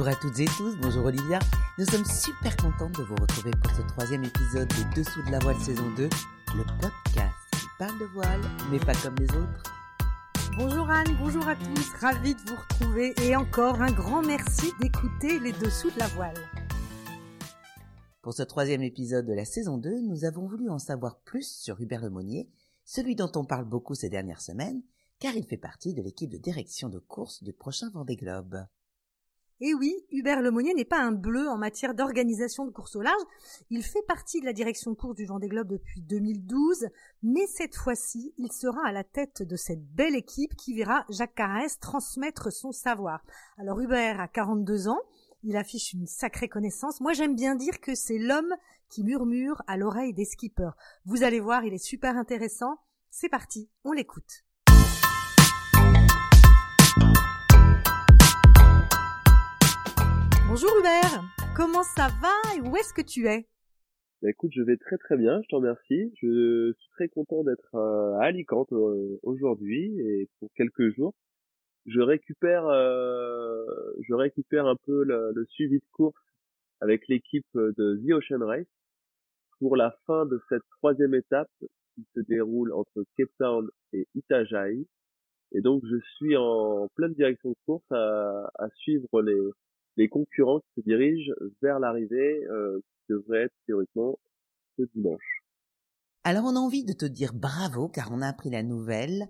Bonjour à toutes et tous, bonjour Olivia. Nous sommes super contentes de vous retrouver pour ce troisième épisode de Dessous de la voile saison 2, le podcast qui parle de voile, mais pas comme les autres. Bonjour Anne, bonjour à tous, ravi de vous retrouver et encore un grand merci d'écouter les Dessous de la voile. Pour ce troisième épisode de la saison 2, nous avons voulu en savoir plus sur Hubert Lemonnier, celui dont on parle beaucoup ces dernières semaines, car il fait partie de l'équipe de direction de course du prochain Vendée Globe. Et oui, Hubert Lemonnier n'est pas un bleu en matière d'organisation de course au large. Il fait partie de la direction course du Vendée Globe depuis 2012, mais cette fois-ci, il sera à la tête de cette belle équipe qui verra Jacques Carès transmettre son savoir. Alors Hubert a 42 ans, il affiche une sacrée connaissance. Moi, j'aime bien dire que c'est l'homme qui murmure à l'oreille des skippers. Vous allez voir, il est super intéressant. C'est parti, on l'écoute. Bonjour Hubert, comment ça va et où est-ce que tu es? Bah, Écoute, je vais très très bien, je te remercie. Je suis très content d'être euh, à Alicante euh, aujourd'hui et pour quelques jours. Je récupère, euh, je récupère un peu le, suivi de course avec l'équipe de The Ocean Race pour la fin de cette troisième étape qui se déroule entre Cape Town et Itajaí. Et donc je suis en pleine direction de course à suivre les, les concurrents qui se dirigent vers l'arrivée euh, qui devrait être théoriquement ce dimanche. Alors on a envie de te dire bravo car on a appris la nouvelle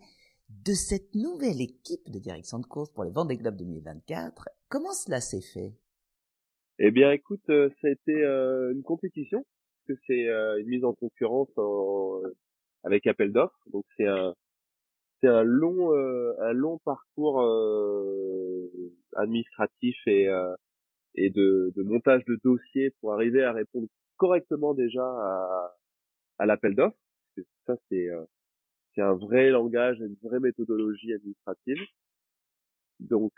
de cette nouvelle équipe de direction de course pour le Vendée Globe 2024. Comment cela s'est fait? Eh bien écoute, euh, ça a été euh, une compétition, parce que c'est euh, une mise en concurrence en, avec appel d'offres. Donc c'est un c'est un long euh, un long parcours euh, administratif et euh, et de, de, montage de dossier pour arriver à répondre correctement déjà à, à l'appel d'offres ça c'est c'est un vrai langage une vraie méthodologie administrative. Donc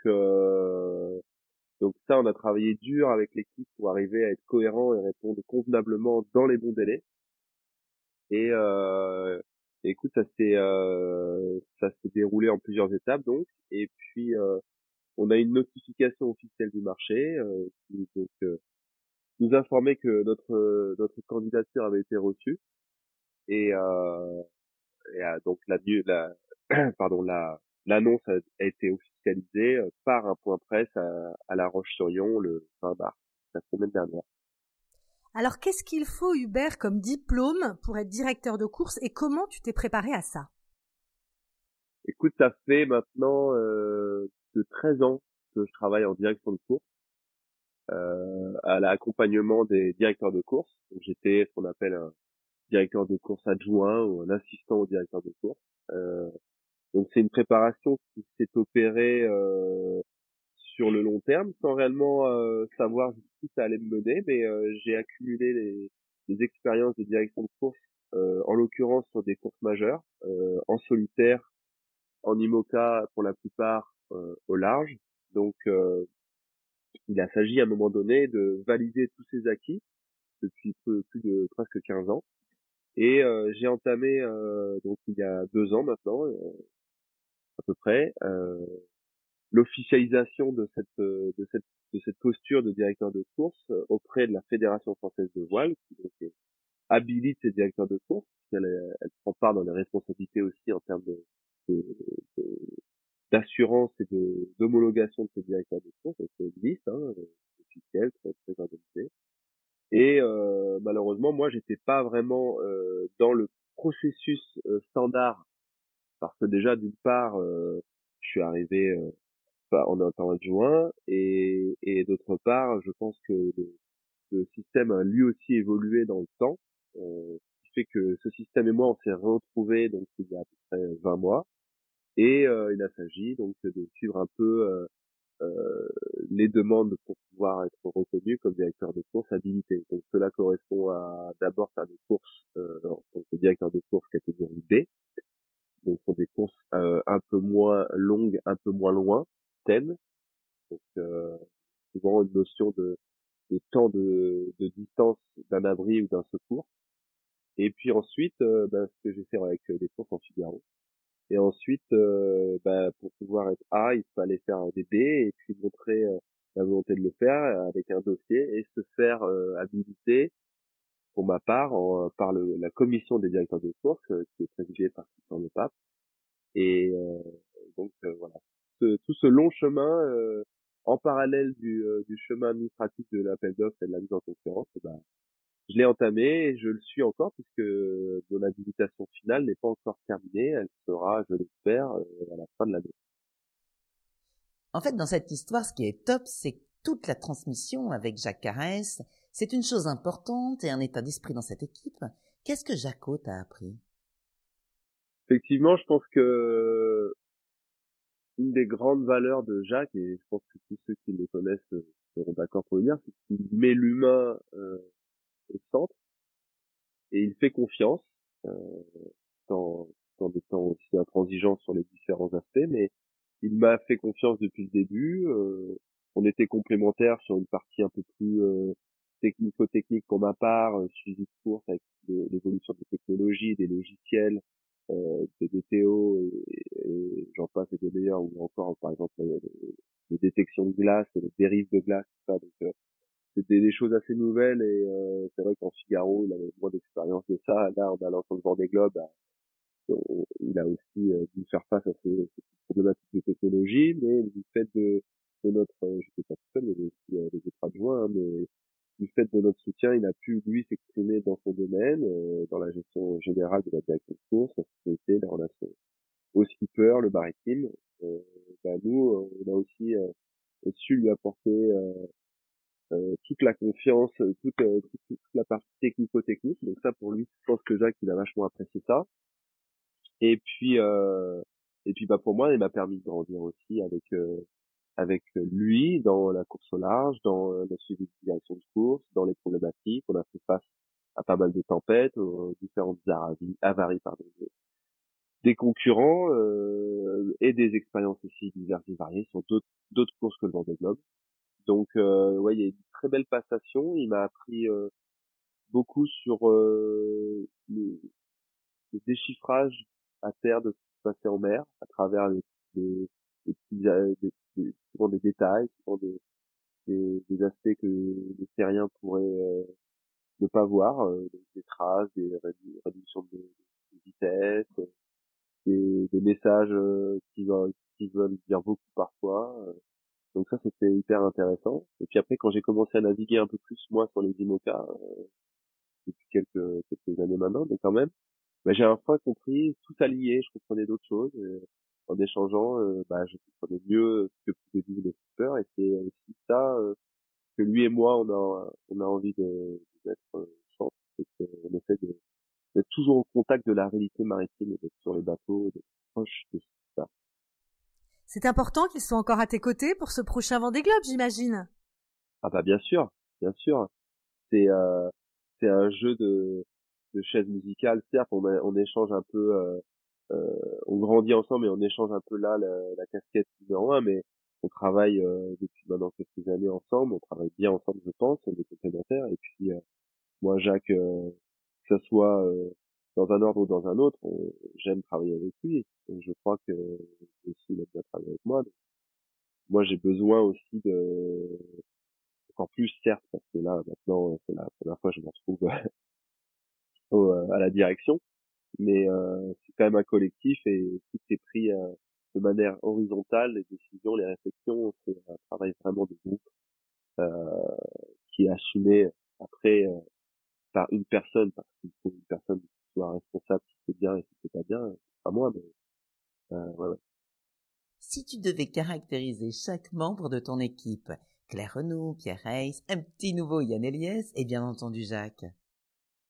donc ça on a travaillé dur avec l'équipe pour arriver à être cohérent et répondre convenablement dans les bons délais. Et euh, écoute, ça s'est euh, ça s'est déroulé en plusieurs étapes donc, et puis euh, on a une notification officielle du marché euh, qui donc euh, nous informait que notre notre candidature avait été reçue et, euh, et donc la, pardon la l'annonce a, a, été officialisée par un point presse à, à La Roche-sur-Yon le 20 mars la semaine dernière. Alors qu'est-ce qu'il faut, Hubert, comme diplôme pour être directeur de course et comment tu t'es préparé à ça? Écoute, ça fait maintenant euh, de 13 ans que je travaille en direction de course, euh, à l'accompagnement des directeurs de course. J'étais ce qu'on appelle un directeur de course adjoint ou un assistant au directeur de course. Euh, donc c'est une préparation qui s'est opérée euh, sur le long terme sans réellement euh, savoir jusqu'où ça allait me mener, mais euh, j'ai accumulé les, les, expériences de direction de course, euh, en l'occurrence sur des courses majeures, en solitaire, en IMOCA pour la plupart au large. Donc il a s'agit à un moment donné de valider tous ces acquis depuis plus, plus de presque 15 ans. Et j'ai entamé donc il y a deux ans maintenant à peu près l'officialisation de cette euh, de cette de cette posture de directeur de course euh, auprès de la Fédération française de voile qui donc habilite ses directeurs de course elle, elle prend part dans les responsabilités aussi en termes de, d'assurance et de d'homologation de ces directeurs de course donc existe hein, officiel très très organisé. Et euh, malheureusement moi j'étais pas vraiment euh, dans le processus euh, standard parce que déjà d'une part je suis arrivé en un temps adjoint et, d'autre part, je pense que le, système a lui aussi évolué dans le temps, euh, ce qui fait que ce système et moi on s'est retrouvés donc il y a à peu près 20 mois et euh, il a s'agit donc de suivre un peu euh, euh, les demandes pour pouvoir être reconnu comme directeur de course habilité. Donc cela correspond à d'abord faire des courses euh, en tant que directeur de course catégorie B. Donc sont des courses euh, un peu moins longues, un peu moins loin, donc euh, souvent une notion de, de temps de, de distance d'un abri ou d'un secours. Et puis ensuite, euh, ben, ce que j'ai fait avec des courses en Figaro. Et ensuite, euh, ben, pour pouvoir être A, il fallait faire des B et puis montrer la volonté de le faire avec un dossier et se faire habiliter pour ma part par le, la commission des directeurs de course qui est présidée par Le Pape et donc voilà tout ce long chemin en parallèle du, du chemin administratif de l'appel d'offres et de la mise en concurrence, ben, je l'ai entamé et je le suis encore puisque mon habilitation finale n'est pas encore terminée. Elle sera, je l'espère, à la fin de l'année. En fait, dans cette histoire, ce qui est top, c'est toute la transmission avec Jacques Carès. C'est une chose importante et un état d'esprit dans cette équipe. Qu'est-ce que Jaco t'a appris? Effectivement, je pense que une des grandes valeurs de Jacques, et je pense que tous ceux qui le connaissent seront d'accord pour le dire, c'est qu'il met l'humain euh, au centre et il fait confiance euh, dans, dans des temps aussi intransigeants sur les différents aspects, mais il m'a fait confiance depuis le début. Euh, on était complémentaires sur une partie un peu plus euh, technico-technique pour ma part, euh, suivi de course avec l'évolution des technologies, des logiciels, euh, des DTO et, et j'en passe et des meilleurs, ou encore par exemple les, détections de glace, les dérives de glace, tout ça. Donc euh, c'était des choses assez nouvelles et euh, c'est vrai qu'en Figaro, il avait moins d'expérience de ça. Là, en allant sur le bord des globes, bah, il a aussi euh, dû faire face à ces, problématiques de technologie, mais du fait de, de notre, euh, je sais pas tout seul, mais aussi euh, les autres adjoints, hein, mais du fait de notre soutien, il a pu lui s'exprimer dans son domaine, dans la gestion générale de la direction de course, la sécurité, les relations au skipper, le maritime. bah nous, on a aussi su lui apporter euh, toute la confiance, euh, toute, toute, la partie technico-technique. Donc ça, pour lui, je pense que Jacques, il a vachement apprécié ça. Et puis, euh, et puis, bah pour moi, il m'a permis de grandir aussi avec avec lui dans la course au large, dans la suivi de direction de course, dans les problématiques. On a fait face à pas mal de tempêtes, aux différentes avaries, avaries pardon, des concurrents euh, et des expériences aussi diverses et variées sur d'autres courses que le Vendée Globe. Donc, euh, ouais, il y a une très belle passation. Il m'a appris euh, beaucoup sur euh, le, le, déchiffrage à terre de ce qui en mer, à travers les, les, les petits, euh, souvent des détails, souvent des, des, des aspects que les terriens pourraient euh, ne pas voir, des traces, des réductions de vitesse, des, des messages qui, qui veulent dire beaucoup parfois. Donc ça, c'était hyper intéressant. Et puis après, quand j'ai commencé à naviguer un peu plus, moi, sur les IMOCA, euh, depuis quelques, quelques années maintenant, mais quand même, bah, j'ai enfin compris, tout allié, je comprenais d'autres choses. en échangeant, euh, bah, je comprenais mieux ce que pouvaient vivre les skippers. Et c'est aussi ça euh, que lui et moi, on a, on a envie de, d'être euh, c'est qu'on essaie de, d'être toujours au contact de la réalité maritime, d'être sur les bateaux, d'être proche de ça. C'est important qu'ils soient encore à tes côtés pour ce prochain Vendée Globe, j'imagine. Ah bah bien sûr, bien sûr. C'est euh, c'est un jeu de de chaise musicale. Certes, on, on échange un peu, euh, euh, on grandit ensemble et on échange un peu là la, la casquette numéro un, mais on travaille euh, depuis maintenant quelques années ensemble. On travaille bien ensemble, je pense, on est complémentaires. Et puis euh, moi, Jacques, euh, soit dans un ordre ou dans un autre, j'aime travailler avec lui et je crois que aussi il a bien travaillé avec moi. moi, j'ai besoin aussi de encore plus certes parce que là maintenant c'est la première fois que je me retrouve euh, à la direction, mais euh, c'est quand même un collectif et tout est pris euh, de manière horizontale, les décisions, les réflexions, c'est un travail vraiment de groupe euh, qui est assumé après par une personne parce personne soit responsable si c'est bien et si c'est pas bien, pas moi, mais euh, ouais, ouais. Si tu devais caractériser chaque membre de ton équipe, Claire Renaud, Pierre Hayes, un petit nouveau Yann Eliès et bien entendu Jacques.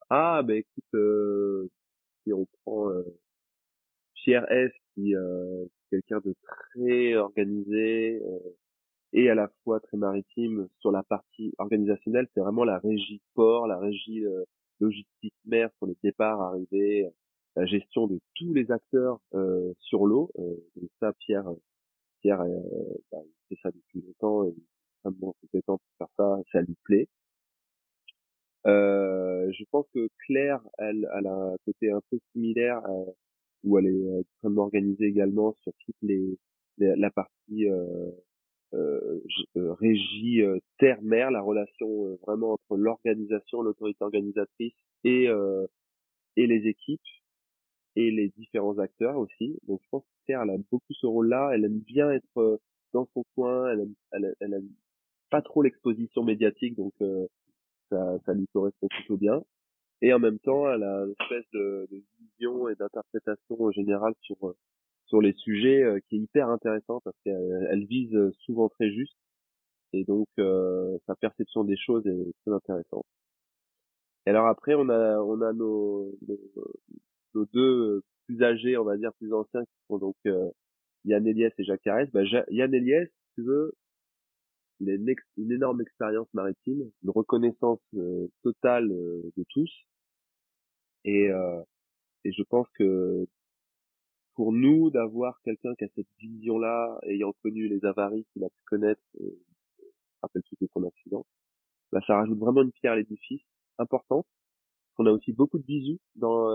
Ah, ben écoute, euh, si on prend euh, Pierre S qui euh, quelqu'un de très organisé euh, et à la fois très maritime sur la partie organisationnelle, c'est vraiment la régie port, la régie logistique mer sur les départs, arrivées, la gestion de tous les acteurs euh, sur l'eau. Euh, ça, Pierre, Pierre, euh, bah, il fait ça depuis longtemps, il est extrêmement compétent pour faire ça, ça lui plaît. Euh, je pense que Claire, elle, elle a un côté un peu similaire, euh, où elle est extrêmement organisée également sur toute les, la partie euh, régie terre-mer, la relation vraiment entre l'organisation, l'autorité organisatrice et et les équipes et les différents acteurs aussi. Donc je pense que Terre, elle a beaucoup ce rôle-là. Elle aime bien être dans son coin. Elle aime, elle, aime pas trop l'exposition médiatique, donc ça, ça lui correspond plutôt bien. Et en même temps, elle a une espèce de, de vision et d'interprétation générale sur sur les sujets qui est hyper intéressant parce qu'elle elle vise souvent très juste et donc sa perception des choses est très intéressante. Et alors après, on a on a nos, nos, deux plus âgés, on va dire plus anciens, qui sont donc Yann Eliès et Jacques Carès. Bah, Yann Eliès, si tu veux, il a une, énorme expérience maritime, une reconnaissance euh, totale euh, de tous. Et, euh, et je pense que pour nous, d'avoir quelqu'un qui a cette vision-là, ayant connu les avaries qu'il a pu connaître, et, rappelle surtout son accident, bah, ça rajoute vraiment une pierre à l'édifice importante. On a aussi beaucoup de visu dans,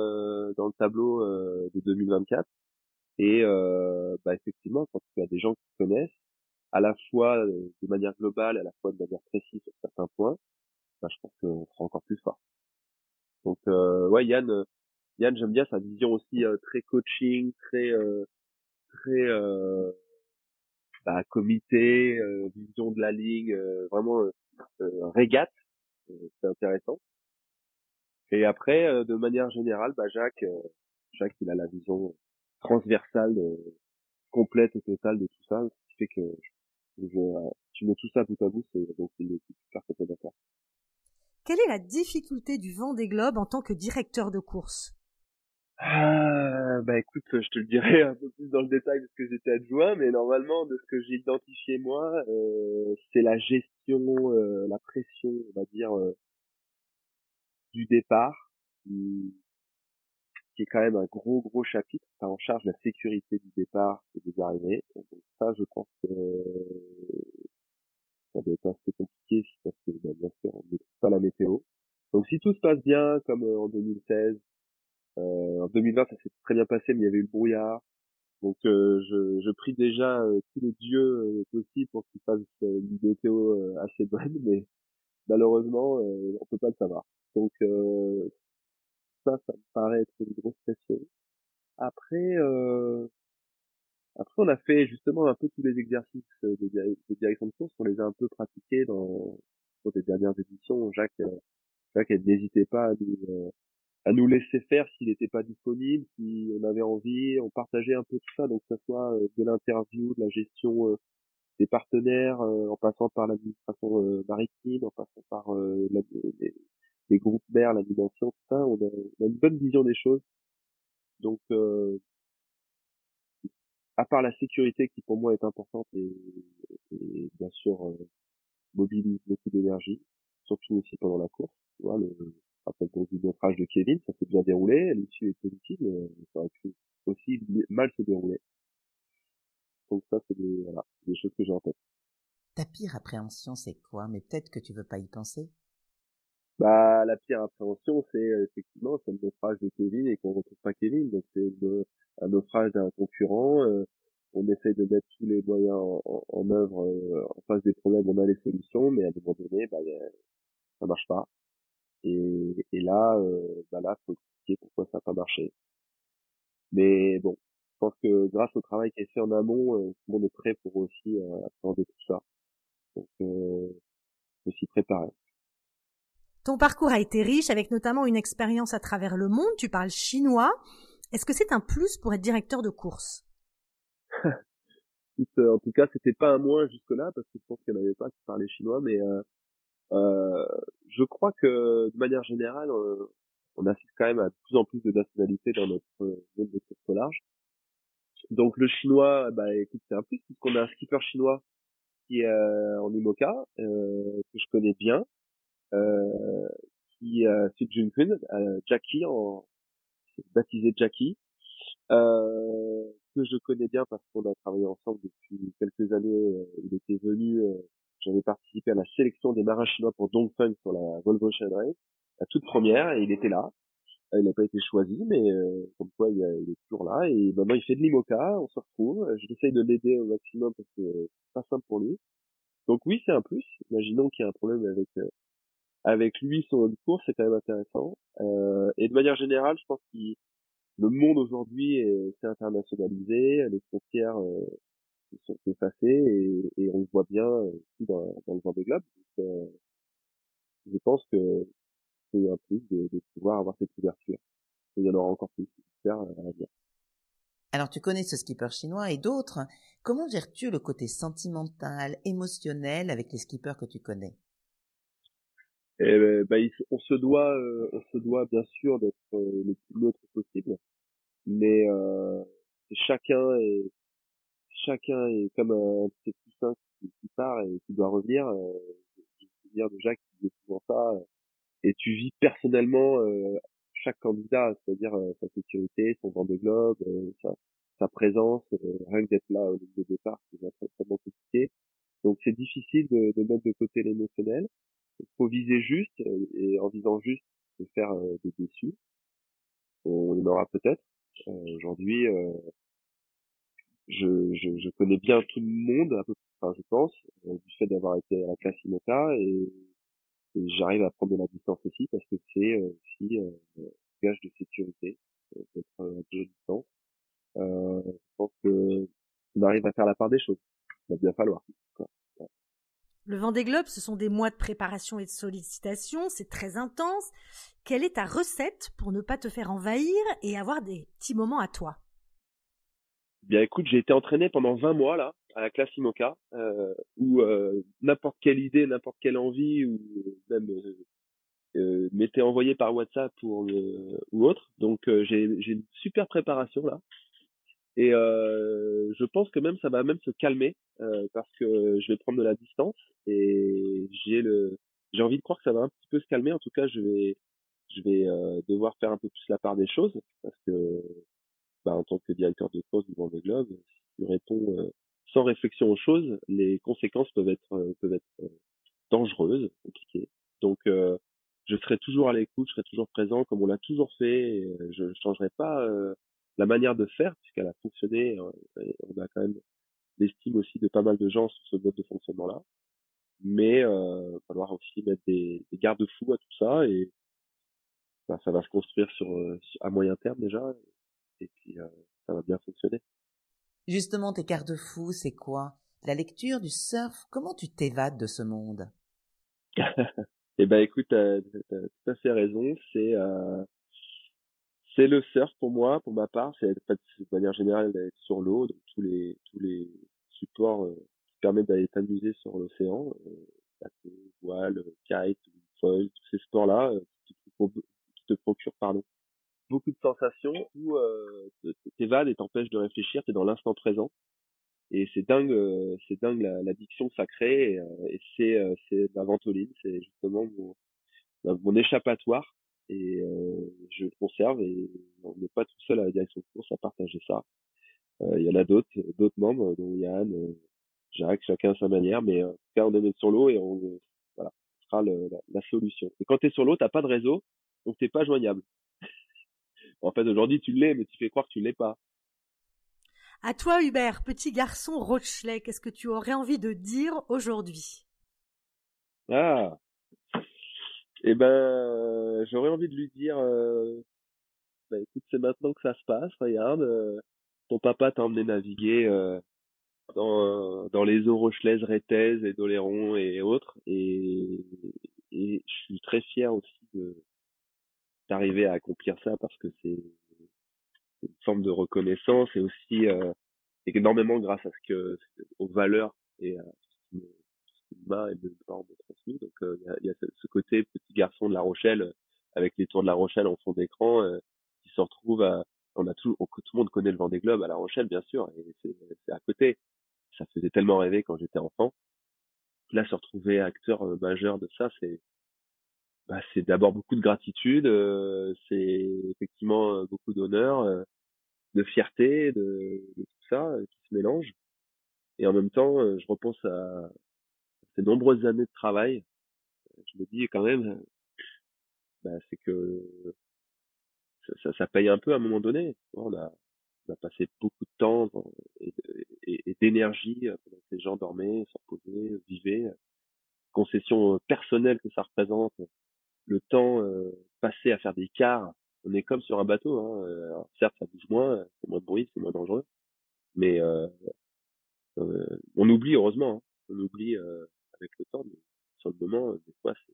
dans le tableau de 2024. Et bah, effectivement, quand tu as des gens qui connaissent, à la fois euh, de manière globale, à la fois de manière précise sur certains points, bah, je pense qu'on sera encore plus fort. Donc euh, ouais, Yann, euh, Yann, j'aime bien sa vision aussi euh, très coaching, très très bah, comité, vision de la ligne, vraiment régate, c'est intéressant. Et après, de manière générale, bah, Jacques, Jacques, il a la vision transversale, complète et totale de tout ça, ce qui fait que je, tu mets tout ça bout à bout, c'est donc une super complémentaire. Quelle est la difficulté du vent des globes en tant que directeur de course? Ah, bah écoute, je te le dirai un peu plus dans le détail parce que j'étais adjoint, mais normalement de ce que j'ai identifié moi, euh, c'est la gestion, euh, la pression, on va dire, euh, du départ, qui est quand même un gros gros chapitre, ça en charge la sécurité du départ et des arrivées. donc ça, je pense que ça doit être assez compliqué parce que bah, bien sûr on ne pas la météo. Donc si tout se passe bien comme euh, en 2016, euh, en 2020 ça s'est très bien passé mais il y avait eu le brouillard. Donc euh, je, je prie déjà euh, tous les dieux possibles pour qu'ils fassent une météo assez bonne, mais malheureusement on peut pas le savoir. Donc ça, ça me paraît être une grosse pression. Après, euh, après on a fait justement un peu tous les exercices de, direction de course, on les a un peu pratiqués dans, dans les dernières éditions. Jacques, euh, Jacques, n'hésitait pas à nous, euh, à nous laisser faire s'il n'était pas disponible, si on avait envie, on partageait un peu tout ça, donc que ce soit euh, de l'interview, de la gestion des partenaires, en passant par l'administration maritime, en passant par la, les groupes mères, l'animation, tout ça, on a, une bonne vision des choses. Donc, euh, à part la sécurité qui pour moi est importante et, bien sûr euh, mobilise beaucoup d'énergie, surtout aussi pendant la course. Tu vois, le, rappelle ton du naufrage de Kevin, ça s'est bien déroulé, l'issue est positive, mais ça aurait pu aussi mal se dérouler. Donc ça, c'est des, voilà, des choses que j'ai en tête. Ta pire appréhension, c'est quoi? Mais peut-être que tu veux pas y penser? Bah, la pire appréhension, c'est euh, effectivement c'est le naufrage de Kevin et qu'on retrouve pas Kevin. Donc c'est un naufrage d'un concurrent. Euh, on essaie de mettre tous les moyens en, en, œuvre euh, en face des problèmes. On a les solutions, mais à un moment donné, bah, ça marche pas. Et, et là, euh, bah là, faut expliquer pourquoi ça n'a pas marché. Mais bon, je pense que grâce au travail qui est fait en amont, tout le monde est prêt pour aussi appréhender tout ça. Donc, euh, faut s'y préparer. Ton parcours a été riche avec notamment une expérience à travers le monde. Tu parles chinois. Est-ce que c'est un plus pour être directeur de course? Euh, En tout cas, c'était pas un moins jusque-là parce que je pense qu'il n'y en avait pas qui parlaient chinois. Mais euh, euh, je crois que de manière générale, on assiste quand même à de plus en plus de nationalités dans notre monde de course large. Donc le chinois, bah écoute, c'est un plus puisqu'on a un skipper chinois qui est en IMOCA, que je connais bien, euh, qui euh, c'est Junkun, euh, Jackie en baptisé Jackie, euh, que je connais bien parce qu'on a travaillé ensemble depuis quelques années. il était venu, j'avais participé à la sélection des marins chinois pour Dongfeng sur la Volvo Race, la toute première, et il était là. il n'a pas été choisi, mais comme quoi il, est toujours là et maintenant il fait de l'IMOCA, on se retrouve. J'essaye de l'aider au maximum parce que c'est pas simple pour lui. Donc oui, c'est un plus. Imaginons qu'il y a un problème avec avec lui sur notre cours, c'est quand même intéressant. Euh, et de manière générale, je pense que le monde aujourd'hui s'est internationalisé, les frontières euh, sont effacées et, et, on le voit bien aussi dans, dans le Vendée Globe. Donc, euh, je pense que c'est un plus de, de, pouvoir avoir cette ouverture. Et il y en aura encore plus, j'espère, à l'avenir. Alors tu connais ce skipper chinois et d'autres. Comment gères-tu le côté sentimental, émotionnel avec les skippers que tu connais? Et, bah, on se doit, euh, on se doit bien sûr d'être euh, le plus neutre possible, mais euh, chacun est chacun est comme un petit poussin qui, qui, part et qui doit revenir. Euh, je veux dire déjà qu'il dit souvent ça. Et tu vis personnellement chaque candidat, c'est-à-dire sa sécurité, son vent de globe, sa, sa présence, rien que d'être là au lieu de départ, c'est extrêmement compliqué. Donc c'est difficile de, de mettre de côté l'émotionnel il faut viser juste et en visant juste de faire euh, des déçus. On en aura peut-être. Euh, aujourd'hui, euh, je, je, je, connais bien tout le monde, à peu près, je pense, du fait d'avoir été à la classe et, j'arrive à prendre de la distance aussi parce que c'est aussi un gage de sécurité d'être à deux distance. je pense que on arrive à faire la part des choses. Il va bien falloir. Le Vendée Globe, ce sont des mois de préparation et de sollicitation, c'est très intense. Quelle est ta recette pour ne pas te faire envahir et avoir des petits moments à toi? Bien écoute, j'ai été entraîné pendant 20 mois là à la classe IMOCA euh, où euh, n'importe quelle idée, n'importe quelle envie ou même euh, m'était envoyée par WhatsApp pour ou autre. Donc j'ai une super préparation là et euh, je pense que même ça va même se calmer euh, parce que je vais prendre de la distance et j'ai le j'ai envie de croire que ça va un petit peu se calmer. En tout cas, je vais je vais euh, devoir faire un peu plus la part des choses parce que bah, en tant que directeur de course du Vendée Globe, si tu réponds euh, sans réflexion aux choses, les conséquences peuvent être euh, être dangereuses, compliquées. Donc je serai toujours à l'écoute, je serai toujours présent comme on l'a toujours fait. Je ne changerai pas la manière de faire, puisqu'elle a fonctionné, euh, on a quand même l'estime aussi de pas mal de gens sur ce mode de fonctionnement-là. Mais euh, va falloir aussi mettre des, des garde-fous à tout ça et bah, ça va se construire sur euh, à moyen terme déjà et puis ça va bien fonctionner. Justement, tes garde-fous, c'est quoi? La lecture, du surf Comment tu t'évades de ce monde? Eh ben, écoute, t'as, as tout à fait raison. C'est euh, c'est le surf pour moi, pour ma part, c'est de manière générale d'être sur l'eau, donc tous les tous les supports euh, qui permettent d'aller t'amuser sur l'océan, euh, voile, kite, foil, tous ces sports-là euh, qui, te procurent pardon beaucoup de sensations où euh, t'évades et t'empêches de réfléchir, t'es dans l'instant présent. Et c'est dingue, euh, c'est dingue l'addiction que ça crée. Et, et c'est c'est la ventoline, c'est justement mon, mon échappatoire et euh, je le conserve et on n'est pas tout seul à la direction de course à partager ça. Euh, il y en a d'autres, d'autres membres, dont Yann, euh, Jacques, chacun à sa manière, mais en tout on est sur l'eau et on voilà, sera le, la, solution. Et quand tu es sur l'eau, t'as pas de réseau, donc t'es pas joignable. En fait, aujourd'hui tu l'es, mais tu fais croire que tu l'es pas. À toi, Hubert, petit garçon Rochelet, qu'est-ce que tu aurais envie de dire aujourd'hui? Ah, eh ben, j'aurais envie de lui dire, euh, bah, écoute, c'est maintenant que ça se passe, regarde, euh, ton papa t'a emmené naviguer euh, dans, dans les eaux rochelaises, rétaises et d'Oléron et autres, et, et je suis très fier aussi de d'arriver à accomplir ça parce que c'est une forme de reconnaissance et aussi énormément grâce à ce que aux valeurs et à ce qui m'a et mes parents m'ont transmis. Donc il y a, y, a, ce côté petit garçon de La Rochelle euh, avec les tours de La Rochelle en fond d'écran euh, qui se retrouve à on a tout tout le monde connaît le Vendée Globe à La Rochelle bien sûr et c'est à côté. Ça faisait tellement rêver quand j'étais enfant. Là se retrouver acteur euh, majeur de ça c'est bah, c'est d'abord beaucoup de gratitude, c'est effectivement beaucoup d'honneur, de fierté, de, de, tout ça qui se mélange. Et en même temps, je repense à, ces nombreuses années de travail, je me dis quand même, bah, c'est que ça, ça, paye un peu à un moment donné. On a, on a passé beaucoup de temps et, d'énergie pendant que les gens dormaient, se reposaient, vivaient. Concession personnelle que ça représente, le temps passé à faire des quarts. On est comme sur un bateau. Hein. certes, ça bouge moins, c'est moins de bruit, c'est moins dangereux, mais on oublie heureusement. Hein. On oublie avec le temps, mais sur le moment, des fois, c'est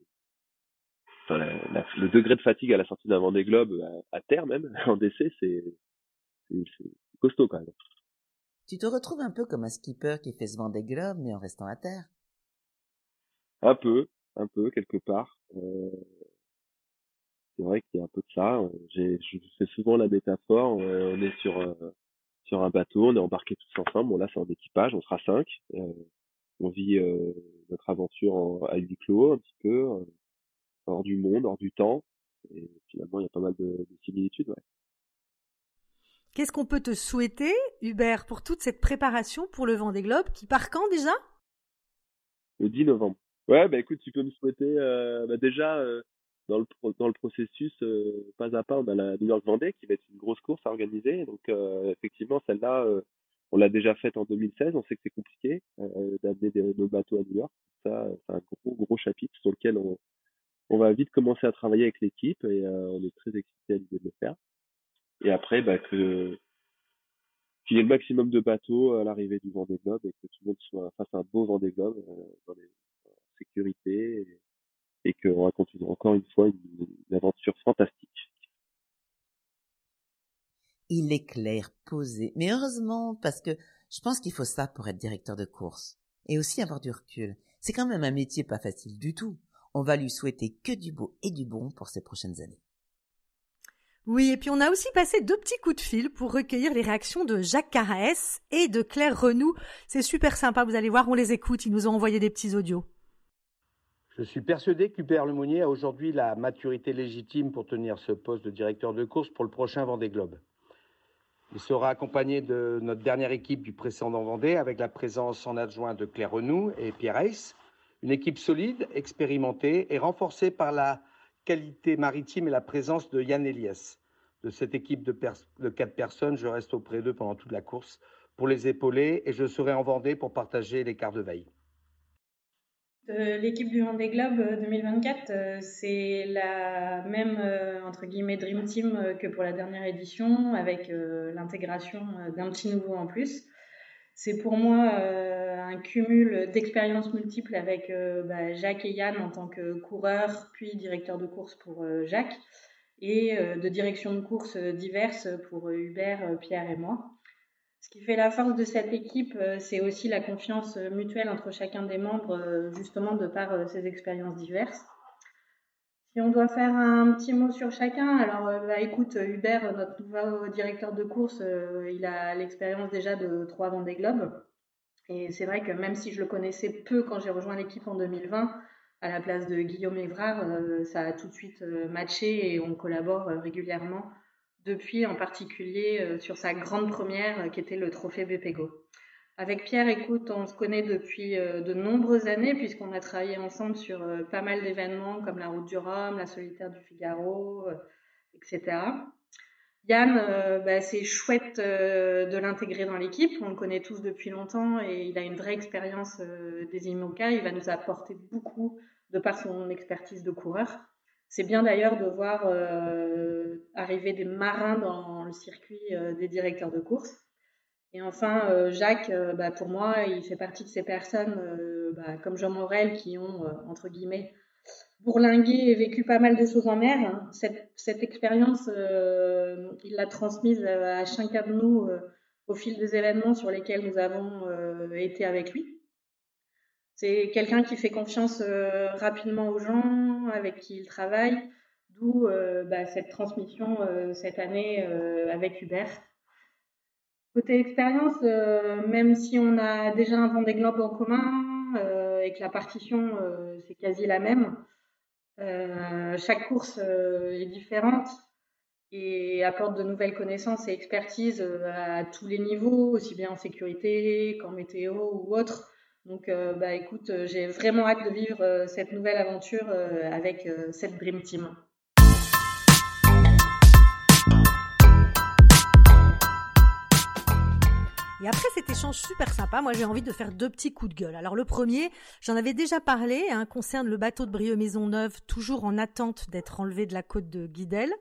le degré de fatigue à la sortie d'un Vendée Globe, à, à terre même, en décès, c'est costaud quand même. Tu te retrouves un peu comme un skipper qui fait ce Vendée Globe, mais en restant à terre Un peu, un peu, quelque part. Euh, c'est vrai qu'il y a un peu de ça. J'ai, je fais souvent la métaphore. On est sur un, sur un bateau, on est embarqués tous ensemble. Bon là, c'est en équipage, on sera cinq. Euh, on vit euh, notre aventure en, à huis clos un petit peu, euh, hors du monde, hors du temps. Et finalement, il y a pas mal de, de similitudes. Ouais. Qu'est-ce qu'on peut te souhaiter, Hubert, pour toute cette préparation pour le Vendée Globe qui part quand déjà? Le 10 novembre. Ouais, bah écoute, tu peux me souhaiter euh, bah déjà euh, dans le dans le processus euh, pas à pas, on a la New York Vendée qui va être une grosse course à organiser. Donc euh, effectivement, celle-là, euh, on l'a déjà faite en 2016. On sait que c'est compliqué d'amener nos bateaux à New York. Ça, c'est un gros gros chapitre sur lequel on on va vite commencer à travailler avec l'équipe et on est très excité à l'idée de le faire. Et après, bah, que qu'il y ait le maximum de bateaux à l'arrivée du Vendée Globe et que tout le monde soit face à un beau Vendée Globe dans les sécurité et qu'on raconte encore une fois une, aventure fantastique. Il est clair, posé, mais heureusement parce que je pense qu'il faut ça pour être directeur de course et aussi avoir du recul. C'est quand même un métier pas facile du tout. On va lui souhaiter que du beau et du bon pour ses prochaines années. Oui, et puis on a aussi passé deux petits coups de fil pour recueillir les réactions de Jacques Carès et de Claire Renou. C'est super sympa, vous allez voir, on les écoute, ils nous ont envoyé des petits audios. Je suis persuadé qu'Hubert Lemonnier a aujourd'hui la maturité légitime pour tenir ce poste de directeur de course pour le prochain Vendée Globe. Il sera accompagné de notre dernière équipe du précédent Vendée avec la présence en adjoint de Claire Renou et Pierre Hayes. Une équipe solide, expérimentée et renforcée par la qualité maritime et la présence de Yann Elias. De cette équipe de, de quatre personnes, je reste auprès d'eux pendant toute la course pour les épauler et je serai en Vendée pour partager les quarts de veille l'équipe du Vendée Globe 2024, euh, euh, c'est la même euh, entre guillemets Dream Team que pour la dernière édition, avec l'intégration d'un petit nouveau en plus. C'est pour moi un cumul d'expériences multiples avec bah, Jacques et Yann en tant que coureur, puis directeur de course pour Jacques, et de direction de course diverses pour Hubert, Pierre et moi. Qui fait la force de cette équipe, euh, c'est aussi la confiance euh, mutuelle entre chacun des membres, euh, justement de par ses expériences diverses. Si on doit faire un petit mot sur chacun, alors bah, écoute, Hubert, notre nouveau directeur de course, il a l'expérience déjà de trois Vendée Globe. Et c'est vrai que même si je le connaissais peu quand j'ai rejoint l'équipe en 2020, à la place de Guillaume Évrard, ça a tout de suite matché et on collabore régulièrement depuis en particulier euh, sur sa grande première euh, qui était le trophée BPGO. Avec Pierre, écoute, on se connaît depuis euh, de nombreuses années puisqu'on a travaillé ensemble sur pas mal d'événements comme la Route du Rhum, la Solitaire du Figaro, etc. Yann, bah, c'est chouette de l'intégrer dans l'équipe. On le connaît tous depuis longtemps et il a une vraie expérience des IMOCA. Il va nous apporter beaucoup de par son expertise de coureur. C'est bien d'ailleurs de voir euh, arriver des marins dans le circuit euh, des directeurs de course. Et enfin, euh, Jacques, bah, pour moi, il fait partie de ces personnes bah, comme Jean Morel qui ont, entre guillemets, bourlingué et vécu pas mal de choses en mer. Cette expérience, il l'a transmise à chacun de nous au fil des événements sur lesquels nous avons été avec lui. C'est quelqu'un qui fait confiance euh, rapidement aux gens avec qui il travaille, d'où euh, bah, cette transmission euh, cette année avec Hubert. Côté expérience, même si on a déjà un Vendée Globe en commun et que la partition c'est quasi la même, chaque course est différente et apporte de nouvelles connaissances et expertises à tous les niveaux, aussi bien en sécurité qu'en météo ou autre. Donc, euh, bah, écoute, euh, j'ai vraiment hâte de vivre euh, cette nouvelle aventure avec cette Dream Team. Et après cet échange super sympa, moi j'ai envie de faire deux petits coups de gueule. Alors le premier, j'en avais déjà parlé, hein, concerne le bateau de Brieux Maisonneuve, toujours en attente d'être enlevé de la côte de Guidel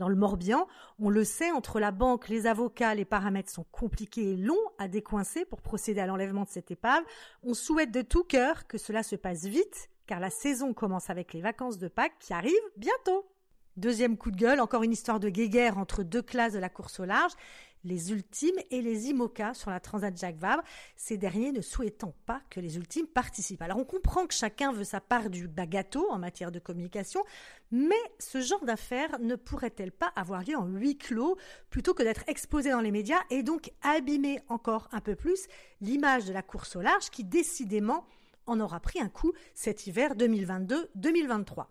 dans le Morbihan. On le sait, entre la banque, les avocats, les paramètres sont compliqués et longs à décoincer pour procéder à l'enlèvement de cette épave. On souhaite de tout cœur que cela se passe vite, car la saison commence avec les vacances de Pâques qui arrivent bientôt. Deuxième coup de gueule, encore une histoire de guéguerre entre deux classes de la course au large les ultimes et les IMOCA sur la Transat Jacques Vabre, ces derniers ne souhaitant pas que les ultimes participent. Alors on comprend que chacun veut sa part du gâteau en matière de communication, mais ce genre d'affaires ne pourrait-elle pas avoir lieu en huis clos plutôt que d'être exposé dans les médias et donc abîmer encore un peu plus l'image de la course au large qui décidément en aura pris un coup cet hiver 2022-2023.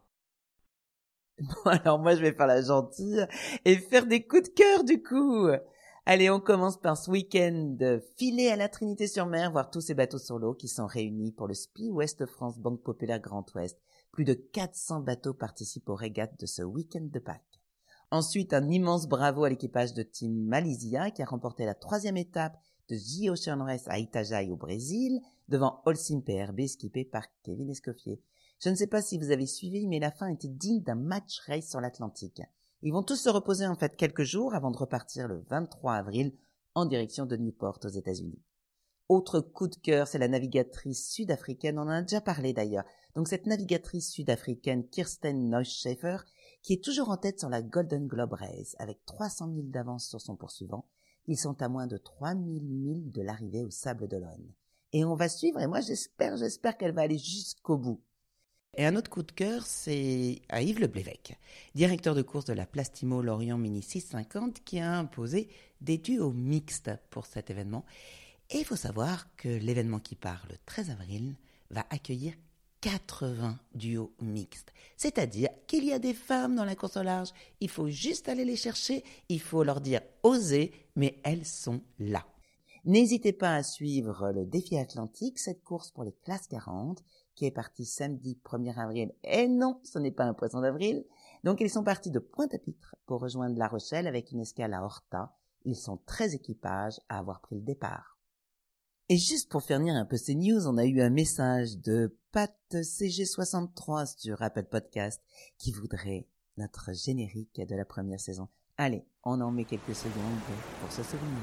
Bon, alors moi je vais faire la gentille et faire des coups de cœur du coup. Allez, on commence par ce week-end filer à la Trinité-sur-Mer, voir tous ces bateaux sur l'eau qui sont réunis pour le SPI Ouest France Banque Populaire Grand Ouest. Plus de 400 bateaux participent aux régates de ce week-end de Pâques. Ensuite, un immense bravo à l'équipage de Team Malaysia qui a remporté la troisième étape de J-Ocean Race à Itajaí au Brésil devant Holcim PRB skippé par Kevin Escoffier. Je ne sais pas si vous avez suivi, mais la fin était digne d'un match race sur l'Atlantique. Ils vont tous se reposer en fait quelques jours avant de repartir le 23 avril en direction de Newport aux États-Unis. Autre coup de cœur, c'est la navigatrice sud-africaine, on en a déjà parlé d'ailleurs. Donc cette navigatrice sud-africaine Kirsten Neuschafer, qui est toujours en tête sur la Golden Globe Race avec 300 000 d'avance sur son poursuivant. Ils sont à moins de 3000 milles de l'arrivée au Sable d'Olonne. Et on va suivre, et moi j'espère, j'espère qu'elle va aller jusqu'au bout. Et un autre coup de cœur, c'est à Yves Leblévec, directeur de course de la Plastimo Lorient Mini 650, qui a imposé des duos mixtes pour cet événement. Et il faut savoir que l'événement qui part le 13 avril va accueillir 80 duos mixtes. C'est-à-dire qu'il y a des femmes dans la course au large, il faut juste aller les chercher, il faut leur dire oser, mais elles sont là. N'hésitez pas à suivre le défi atlantique, cette course pour les classes 40, qui est parti samedi 1er avril. Et non, ce n'est pas un poisson d'avril. Donc ils sont partis de Pointe-à-Pitre pour rejoindre La Rochelle avec une escale à Horta. Ils sont 13 équipages à avoir pris le départ. Et juste pour finir un peu ces news, on a eu un message de Pat CG63 sur Apple Podcast qui voudrait notre générique de la première saison. Allez, on en met quelques secondes pour se souvenir.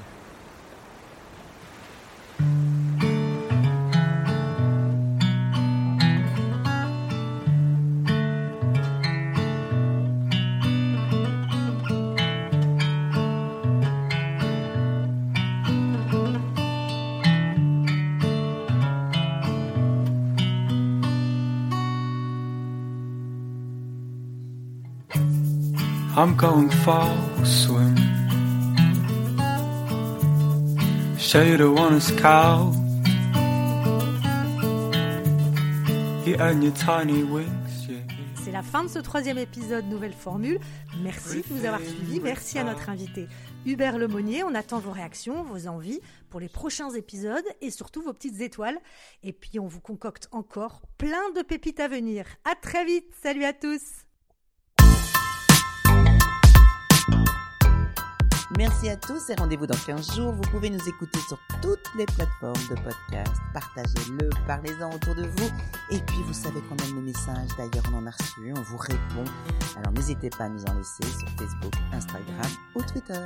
I'm going for a swim. Show you the one scout. You earn your tiny wings. C'est la fin de ce troisième épisode Nouvelle Formule. Merci de nous avoir suivis. Merci à notre invité Hubert Lemonnier. On attend vos réactions, vos envies pour les prochains épisodes et surtout vos petites étoiles. Et puis on vous concocte encore plein de pépites à venir. À très vite. Salut à tous. Merci à tous et rendez-vous dans 15 jours. Vous pouvez nous écouter sur toutes les plateformes de podcast. Partagez-le, parlez-en autour de vous. Et puis, vous savez qu'on aime les messages. D'ailleurs, on en a reçu, on vous répond. Alors, n'hésitez pas à nous en laisser sur Facebook, Instagram ou Twitter.